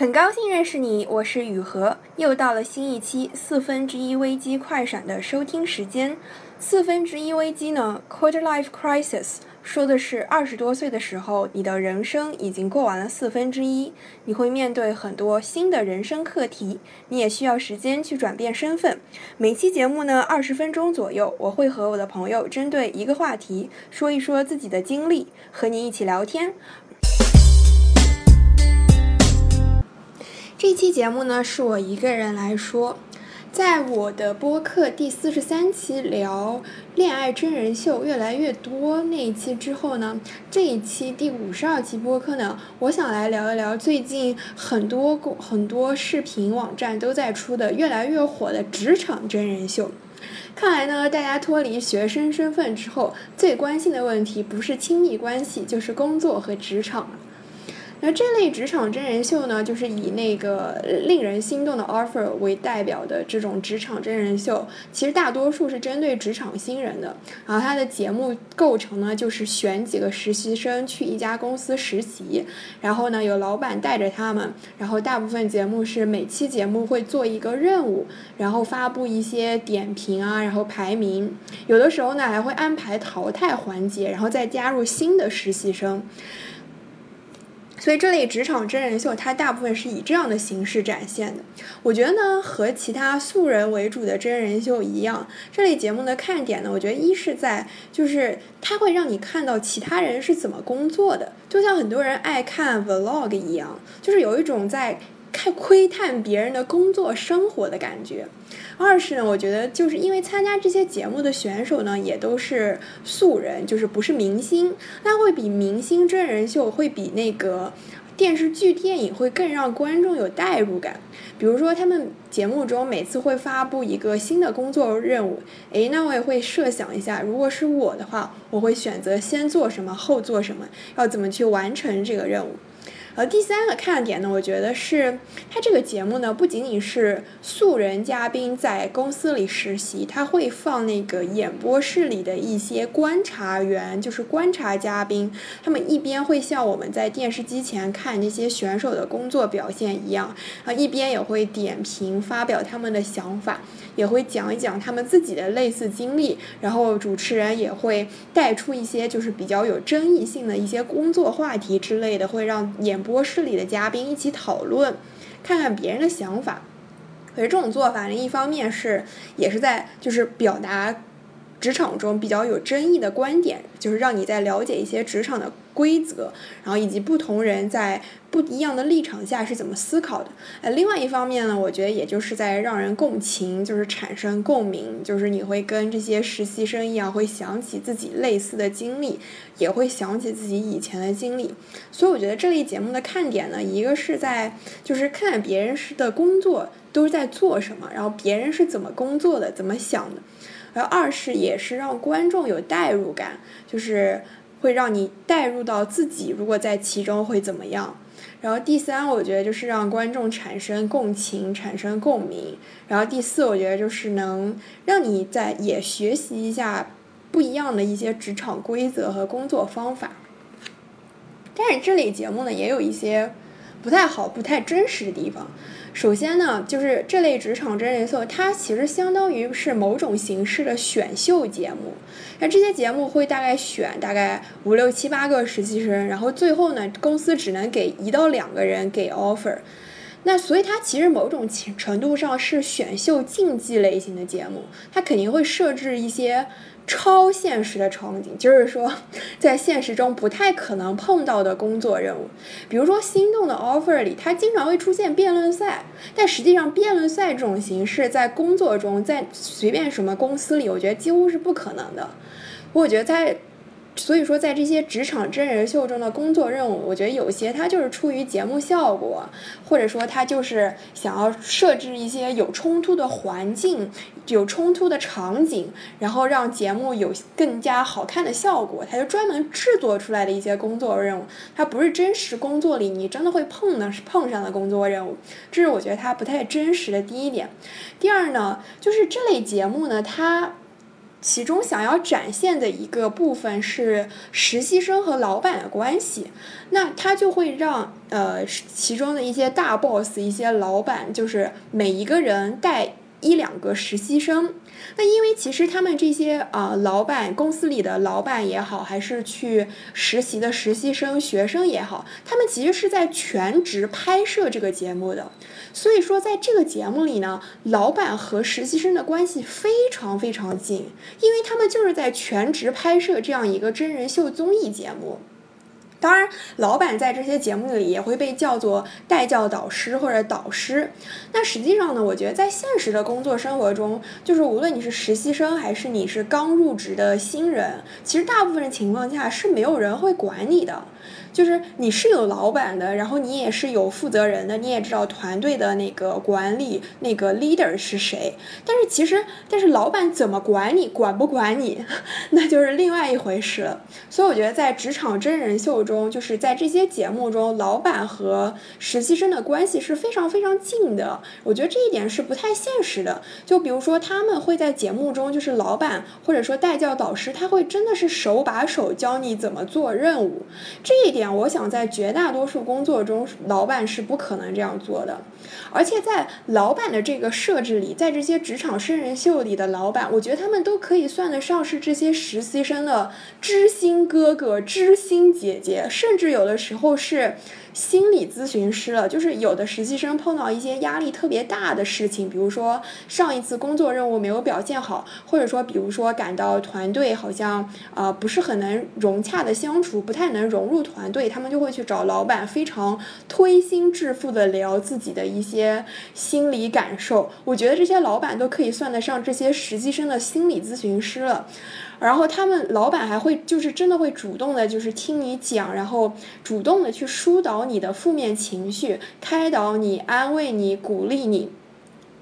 很高兴认识你，我是雨禾。又到了新一期四分之一危机快闪的收听时间。四分之一危机呢，quarter life crisis，说的是二十多岁的时候，你的人生已经过完了四分之一，你会面对很多新的人生课题，你也需要时间去转变身份。每期节目呢，二十分钟左右，我会和我的朋友针对一个话题说一说自己的经历，和你一起聊天。这期节目呢，是我一个人来说。在我的播客第四十三期聊恋爱真人秀越来越多那一期之后呢，这一期第五十二期播客呢，我想来聊一聊最近很多很多视频网站都在出的越来越火的职场真人秀。看来呢，大家脱离学生身份之后，最关心的问题不是亲密关系，就是工作和职场。那这类职场真人秀呢，就是以那个令人心动的 offer 为代表的这种职场真人秀，其实大多数是针对职场新人的。然后它的节目构成呢，就是选几个实习生去一家公司实习，然后呢有老板带着他们，然后大部分节目是每期节目会做一个任务，然后发布一些点评啊，然后排名，有的时候呢还会安排淘汰环节，然后再加入新的实习生。所以这类职场真人秀，它大部分是以这样的形式展现的。我觉得呢，和其他素人为主的真人秀一样，这类节目的看点呢，我觉得一是在就是它会让你看到其他人是怎么工作的，就像很多人爱看 vlog 一样，就是有一种在太窥探别人的工作生活的感觉。二是呢，我觉得就是因为参加这些节目的选手呢，也都是素人，就是不是明星，那会比明星真人秀会比那个电视剧、电影会更让观众有代入感。比如说，他们节目中每次会发布一个新的工作任务，诶，那我也会设想一下，如果是我的话，我会选择先做什么，后做什么，要怎么去完成这个任务。而第三个看点呢，我觉得是它这个节目呢，不仅仅是素人嘉宾在公司里实习，他会放那个演播室里的一些观察员，就是观察嘉宾，他们一边会像我们在电视机前看那些选手的工作表现一样，啊，一边也会点评发表他们的想法，也会讲一讲他们自己的类似经历，然后主持人也会带出一些就是比较有争议性的一些工作话题之类的，会让演。播室里的嘉宾一起讨论，看看别人的想法。可是这种做法呢，一方面是也是在就是表达。职场中比较有争议的观点，就是让你在了解一些职场的规则，然后以及不同人在不一样的立场下是怎么思考的。呃，另外一方面呢，我觉得也就是在让人共情，就是产生共鸣，就是你会跟这些实习生一样，会想起自己类似的经历，也会想起自己以前的经历。所以我觉得这类节目的看点呢，一个是在就是看别人是的工作都是在做什么，然后别人是怎么工作的，怎么想的。然后二是也是让观众有代入感，就是会让你代入到自己如果在其中会怎么样。然后第三，我觉得就是让观众产生共情、产生共鸣。然后第四，我觉得就是能让你在也学习一下不一样的一些职场规则和工作方法。但是这类节目呢，也有一些不太好、不太真实的地方。首先呢，就是这类职场真人秀，它其实相当于是某种形式的选秀节目。那这些节目会大概选大概五六七八个实习生，然后最后呢，公司只能给一到两个人给 offer。那所以它其实某种程度上是选秀竞技类型的节目，它肯定会设置一些。超现实的场景，就是说，在现实中不太可能碰到的工作任务，比如说《心动的 offer》里，它经常会出现辩论赛，但实际上辩论赛这种形式在工作中，在随便什么公司里，我觉得几乎是不可能的。我觉得在。所以说，在这些职场真人秀中的工作任务，我觉得有些它就是出于节目效果，或者说它就是想要设置一些有冲突的环境、有冲突的场景，然后让节目有更加好看的效果，它就专门制作出来的一些工作任务，它不是真实工作里你真的会碰的碰上的工作任务，这是我觉得它不太真实的第一点。第二呢，就是这类节目呢，它。其中想要展现的一个部分是实习生和老板的关系，那他就会让呃其中的一些大 boss、一些老板，就是每一个人带一两个实习生。那因为其实他们这些啊老板公司里的老板也好，还是去实习的实习生、学生也好，他们其实是在全职拍摄这个节目的。所以说，在这个节目里呢，老板和实习生的关系非常非常近，因为他们就是在全职拍摄这样一个真人秀综艺节目。当然，老板在这些节目里也会被叫做带教导师或者导师。那实际上呢，我觉得在现实的工作生活中，就是无论你是实习生还是你是刚入职的新人，其实大部分情况下是没有人会管你的。就是你是有老板的，然后你也是有负责人的，你也知道团队的那个管理那个 leader 是谁。但是其实，但是老板怎么管你，管不管你，那就是另外一回事了。所以我觉得在职场真人秀中，就是在这些节目中，老板和实习生的关系是非常非常近的。我觉得这一点是不太现实的。就比如说他们会在节目中，就是老板或者说带教导师，他会真的是手把手教你怎么做任务。这一点。我想在绝大多数工作中，老板是不可能这样做的。而且在老板的这个设置里，在这些职场生人秀里的老板，我觉得他们都可以算得上是这些实习生的知心哥哥、知心姐姐，甚至有的时候是。心理咨询师了，就是有的实习生碰到一些压力特别大的事情，比如说上一次工作任务没有表现好，或者说比如说感到团队好像啊不是很能融洽的相处，不太能融入团队，他们就会去找老板，非常推心置腹的聊自己的一些心理感受。我觉得这些老板都可以算得上这些实习生的心理咨询师了。然后他们老板还会就是真的会主动的，就是听你讲，然后主动的去疏导你的负面情绪，开导你，安慰你，鼓励你。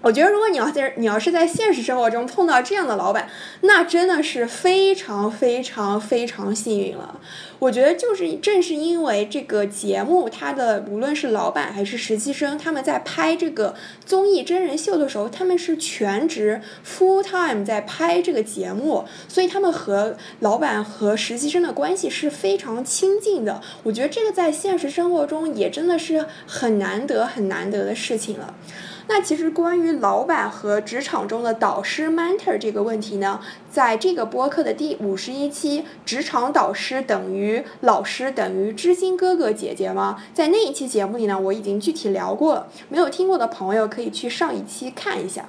我觉得如果你要在你要是在现实生活中碰到这样的老板，那真的是非常非常非常幸运了。我觉得就是正是因为这个节目，它的无论是老板还是实习生，他们在拍这个综艺真人秀的时候，他们是全职 full time 在拍这个节目，所以他们和老板和实习生的关系是非常亲近的。我觉得这个在现实生活中也真的是很难得很难得的事情了。那其实关于老板和职场中的导师 mentor 这个问题呢，在这个播客的第五十一期“职场导师等于老师等于知心哥哥姐姐吗？”在那一期节目里呢，我已经具体聊过了，没有听过的朋友可以去上一期看一下。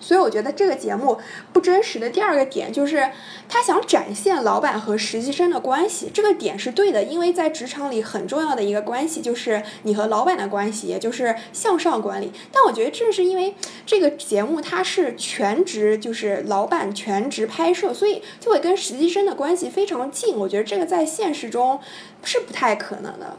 所以我觉得这个节目不真实的第二个点就是，他想展现老板和实习生的关系，这个点是对的，因为在职场里很重要的一个关系就是你和老板的关系，也就是向上管理。但我觉得正是因为这个节目它是全职，就是老板全职拍摄，所以就会跟实习生的关系非常近。我觉得这个在现实中是不太可能的。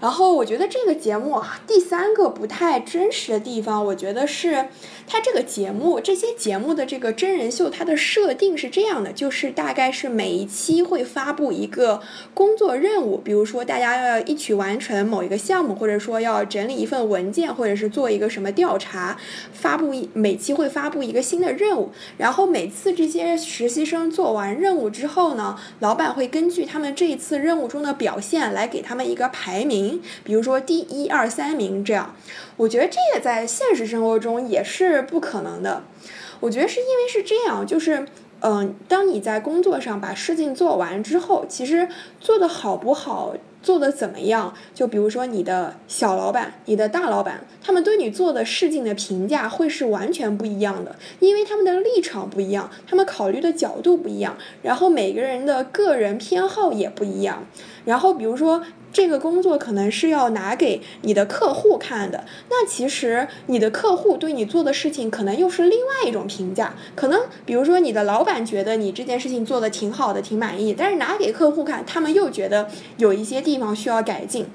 然后我觉得这个节目，第三个不太真实的地方，我觉得是它这个节目这些节目的这个真人秀，它的设定是这样的，就是大概是每一期会发布一个工作任务，比如说大家要一起完成某一个项目，或者说要整理一份文件，或者是做一个什么调查，发布一每期会发布一个新的任务，然后每次这些实习生做完任务之后呢，老板会根据他们这一次任务中的表现来给他们一个排名比如说第一、二、三名这样，我觉得这个在现实生活中也是不可能的。我觉得是因为是这样，就是嗯，当你在工作上把事情做完之后，其实做的好不好，做的怎么样，就比如说你的小老板、你的大老板，他们对你做的事情的评价会是完全不一样的，因为他们的立场不一样，他们考虑的角度不一样，然后每个人的个人偏好也不一样，然后比如说。这个工作可能是要拿给你的客户看的，那其实你的客户对你做的事情可能又是另外一种评价。可能比如说你的老板觉得你这件事情做的挺好的，挺满意，但是拿给客户看，他们又觉得有一些地方需要改进。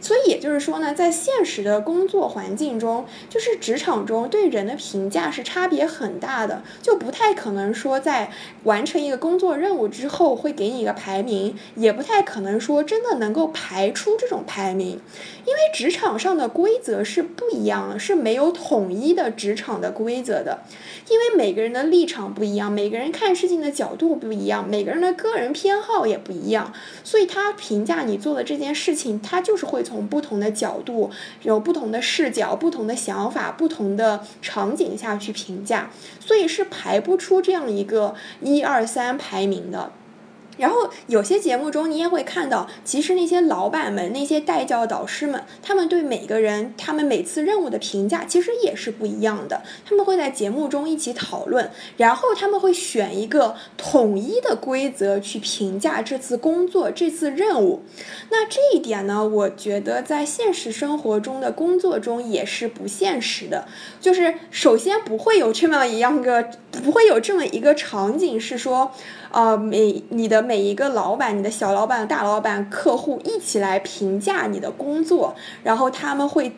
所以也就是说呢，在现实的工作环境中，就是职场中对人的评价是差别很大的，就不太可能说在完成一个工作任务之后会给你一个排名，也不太可能说真的能够排。排出这种排名，因为职场上的规则是不一样的，是没有统一的职场的规则的，因为每个人的立场不一样，每个人看事情的角度不一样，每个人的个人偏好也不一样，所以他评价你做的这件事情，他就是会从不同的角度、有不同的视角、不同的想法、不同的场景下去评价，所以是排不出这样一个一二三排名的。然后有些节目中，你也会看到，其实那些老板们、那些带教导师们，他们对每个人、他们每次任务的评价，其实也是不一样的。他们会在节目中一起讨论，然后他们会选一个统一的规则去评价这次工作、这次任务。那这一点呢，我觉得在现实生活中的工作中也是不现实的。就是首先不会有这么一样个，不会有这么一个场景是说。呃，每你的每一个老板、你的小老板、大老板、客户一起来评价你的工作，然后他们会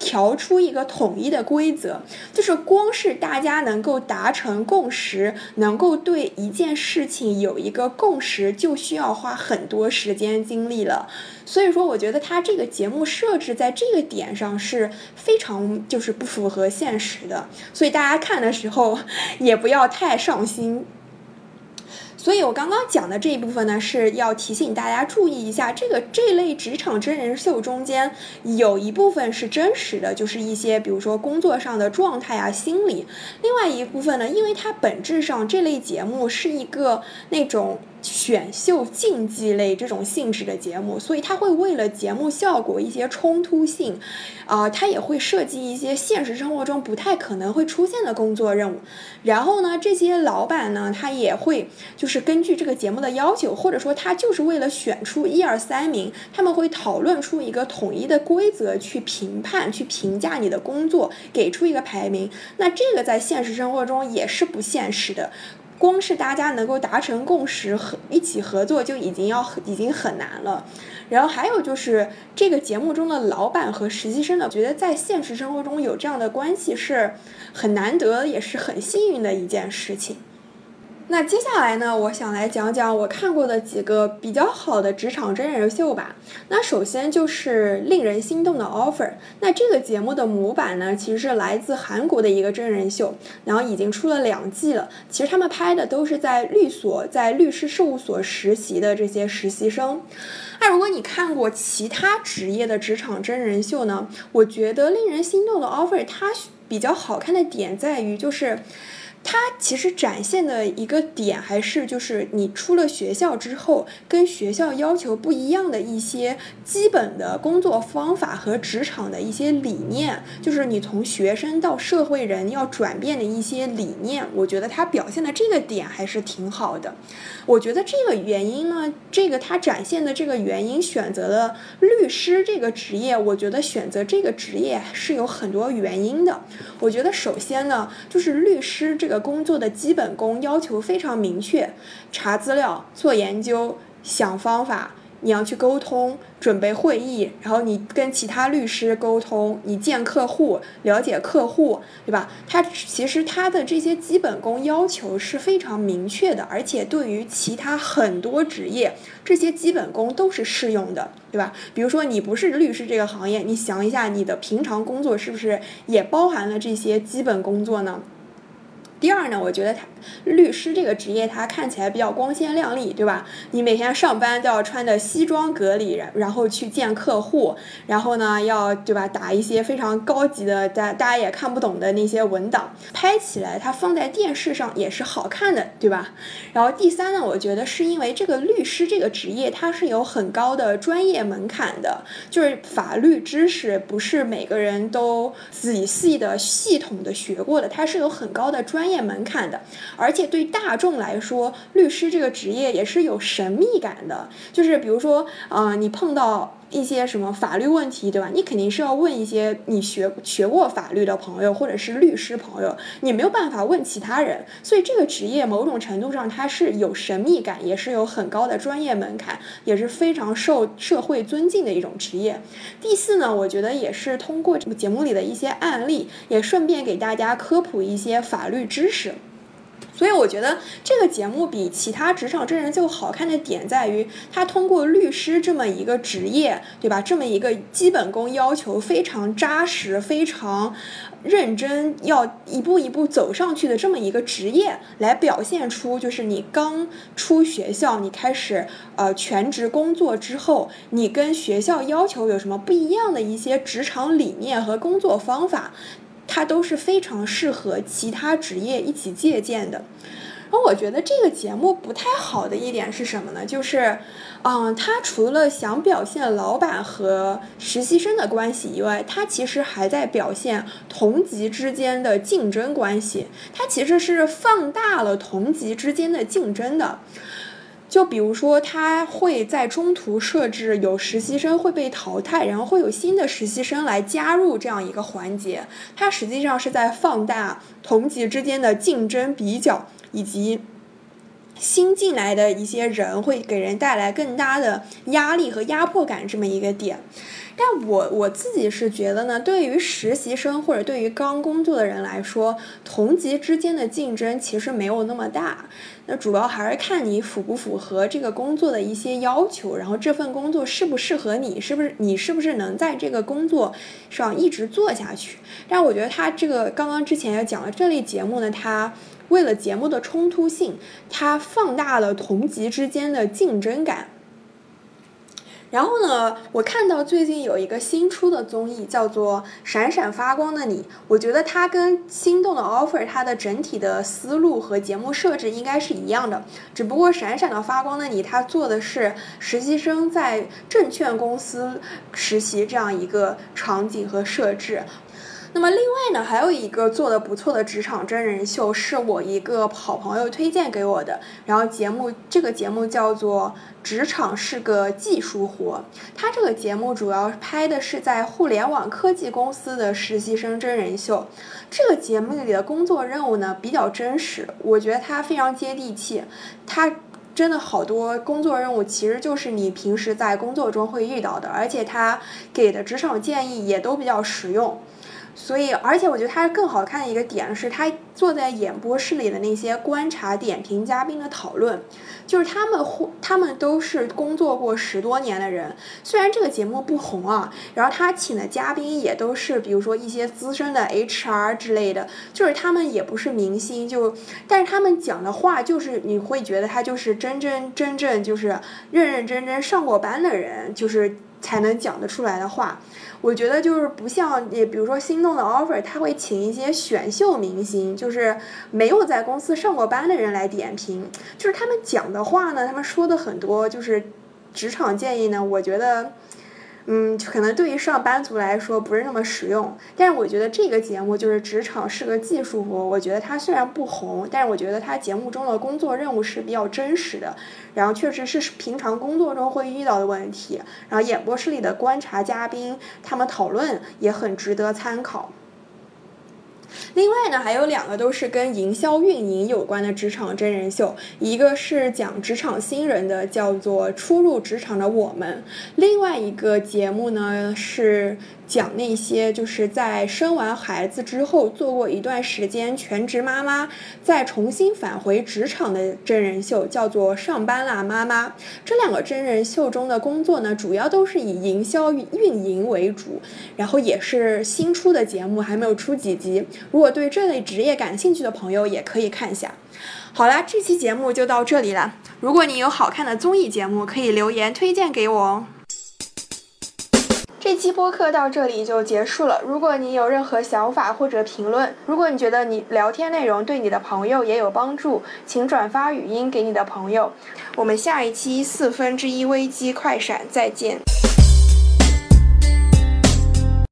调出一个统一的规则。就是光是大家能够达成共识，能够对一件事情有一个共识，就需要花很多时间精力了。所以说，我觉得他这个节目设置在这个点上是非常就是不符合现实的。所以大家看的时候 也不要太上心。所以，我刚刚讲的这一部分呢，是要提醒大家注意一下，这个这类职场真人秀中间有一部分是真实的，就是一些比如说工作上的状态啊、心理；另外一部分呢，因为它本质上这类节目是一个那种。选秀竞技类这种性质的节目，所以他会为了节目效果一些冲突性，啊，他也会设计一些现实生活中不太可能会出现的工作任务。然后呢，这些老板呢，他也会就是根据这个节目的要求，或者说他就是为了选出一二三名，他们会讨论出一个统一的规则去评判、去评价你的工作，给出一个排名。那这个在现实生活中也是不现实的。光是大家能够达成共识和一起合作就已经要已经很难了，然后还有就是这个节目中的老板和实习生呢，觉得在现实生活中有这样的关系是很难得，也是很幸运的一件事情。那接下来呢，我想来讲讲我看过的几个比较好的职场真人秀吧。那首先就是令人心动的 offer。那这个节目的模板呢，其实是来自韩国的一个真人秀，然后已经出了两季了。其实他们拍的都是在律所、在律师事务所实习的这些实习生。那如果你看过其他职业的职场真人秀呢，我觉得令人心动的 offer 它比较好看的点在于就是。它其实展现的一个点，还是就是你出了学校之后，跟学校要求不一样的一些基本的工作方法和职场的一些理念，就是你从学生到社会人要转变的一些理念。我觉得它表现的这个点还是挺好的。我觉得这个原因呢，这个它展现的这个原因，选择了律师这个职业，我觉得选择这个职业是有很多原因的。我觉得首先呢，就是律师这这个。工作的基本功要求非常明确，查资料、做研究、想方法，你要去沟通、准备会议，然后你跟其他律师沟通，你见客户、了解客户，对吧？他其实他的这些基本功要求是非常明确的，而且对于其他很多职业，这些基本功都是适用的，对吧？比如说你不是律师这个行业，你想一下，你的平常工作是不是也包含了这些基本工作呢？第二呢，我觉得他律师这个职业，他看起来比较光鲜亮丽，对吧？你每天上班都要穿的西装革履，然然后去见客户，然后呢，要对吧，打一些非常高级的，大大家也看不懂的那些文档，拍起来它放在电视上也是好看的，对吧？然后第三呢，我觉得是因为这个律师这个职业，它是有很高的专业门槛的，就是法律知识不是每个人都仔细的、系统的学过的，它是有很高的专。业门槛的，而且对大众来说，律师这个职业也是有神秘感的。就是比如说，呃，你碰到一些什么法律问题，对吧？你肯定是要问一些你学学过法律的朋友，或者是律师朋友，你没有办法问其他人。所以这个职业某种程度上它是有神秘感，也是有很高的专业门槛，也是非常受社会尊敬的一种职业。第四呢，我觉得也是通过节目里的一些案例，也顺便给大家科普一些法律知识。所以我觉得这个节目比其他职场真人秀好看的点在于，它通过律师这么一个职业，对吧？这么一个基本功要求非常扎实、非常认真，要一步一步走上去的这么一个职业，来表现出就是你刚出学校，你开始呃全职工作之后，你跟学校要求有什么不一样的一些职场理念和工作方法。它都是非常适合其他职业一起借鉴的。然后我觉得这个节目不太好的一点是什么呢？就是，嗯，它除了想表现老板和实习生的关系以外，它其实还在表现同级之间的竞争关系。它其实是放大了同级之间的竞争的。就比如说，他会在中途设置有实习生会被淘汰，然后会有新的实习生来加入这样一个环节。它实际上是在放大同级之间的竞争比较，以及新进来的一些人会给人带来更大的压力和压迫感这么一个点。但我我自己是觉得呢，对于实习生或者对于刚工作的人来说，同级之间的竞争其实没有那么大。那主要还是看你符不符合这个工作的一些要求，然后这份工作适不适合你，是不是你是不是能在这个工作上一直做下去？但我觉得他这个刚刚之前也讲了，这类节目呢，它为了节目的冲突性，它放大了同级之间的竞争感。然后呢，我看到最近有一个新出的综艺叫做《闪闪发光的你》，我觉得它跟《心动的 offer》它的整体的思路和节目设置应该是一样的，只不过《闪闪的发光的你》它做的是实习生在证券公司实习这样一个场景和设置。那么另外呢，还有一个做的不错的职场真人秀，是我一个好朋友推荐给我的。然后节目这个节目叫做《职场是个技术活》，它这个节目主要拍的是在互联网科技公司的实习生真人秀。这个节目里的工作任务呢比较真实，我觉得它非常接地气。它真的好多工作任务其实就是你平时在工作中会遇到的，而且它给的职场建议也都比较实用。所以，而且我觉得他更好看的一个点是，他坐在演播室里的那些观察、点评嘉宾的讨论，就是他们或他们都是工作过十多年的人。虽然这个节目不红啊，然后他请的嘉宾也都是，比如说一些资深的 HR 之类的，就是他们也不是明星，就但是他们讲的话，就是你会觉得他就是真真真正就是认认真真上过班的人，就是才能讲得出来的话。我觉得就是不像，也比如说心动的 offer，他会请一些选秀明星，就是没有在公司上过班的人来点评，就是他们讲的话呢，他们说的很多就是职场建议呢，我觉得。嗯，可能对于上班族来说不是那么实用，但是我觉得这个节目就是职场是个技术活。我觉得它虽然不红，但是我觉得它节目中的工作任务是比较真实的，然后确实是平常工作中会遇到的问题，然后演播室里的观察嘉宾他们讨论也很值得参考。另外呢，还有两个都是跟营销运营有关的职场真人秀，一个是讲职场新人的，叫做《初入职场的我们》；另外一个节目呢是。讲那些就是在生完孩子之后做过一段时间全职妈妈，再重新返回职场的真人秀，叫做《上班啦妈妈》。这两个真人秀中的工作呢，主要都是以营销运营为主，然后也是新出的节目，还没有出几集。如果对这类职业感兴趣的朋友，也可以看一下。好啦，这期节目就到这里了。如果你有好看的综艺节目，可以留言推荐给我哦。这期播客到这里就结束了。如果你有任何想法或者评论，如果你觉得你聊天内容对你的朋友也有帮助，请转发语音给你的朋友。我们下一期四分之一危机快闪再见。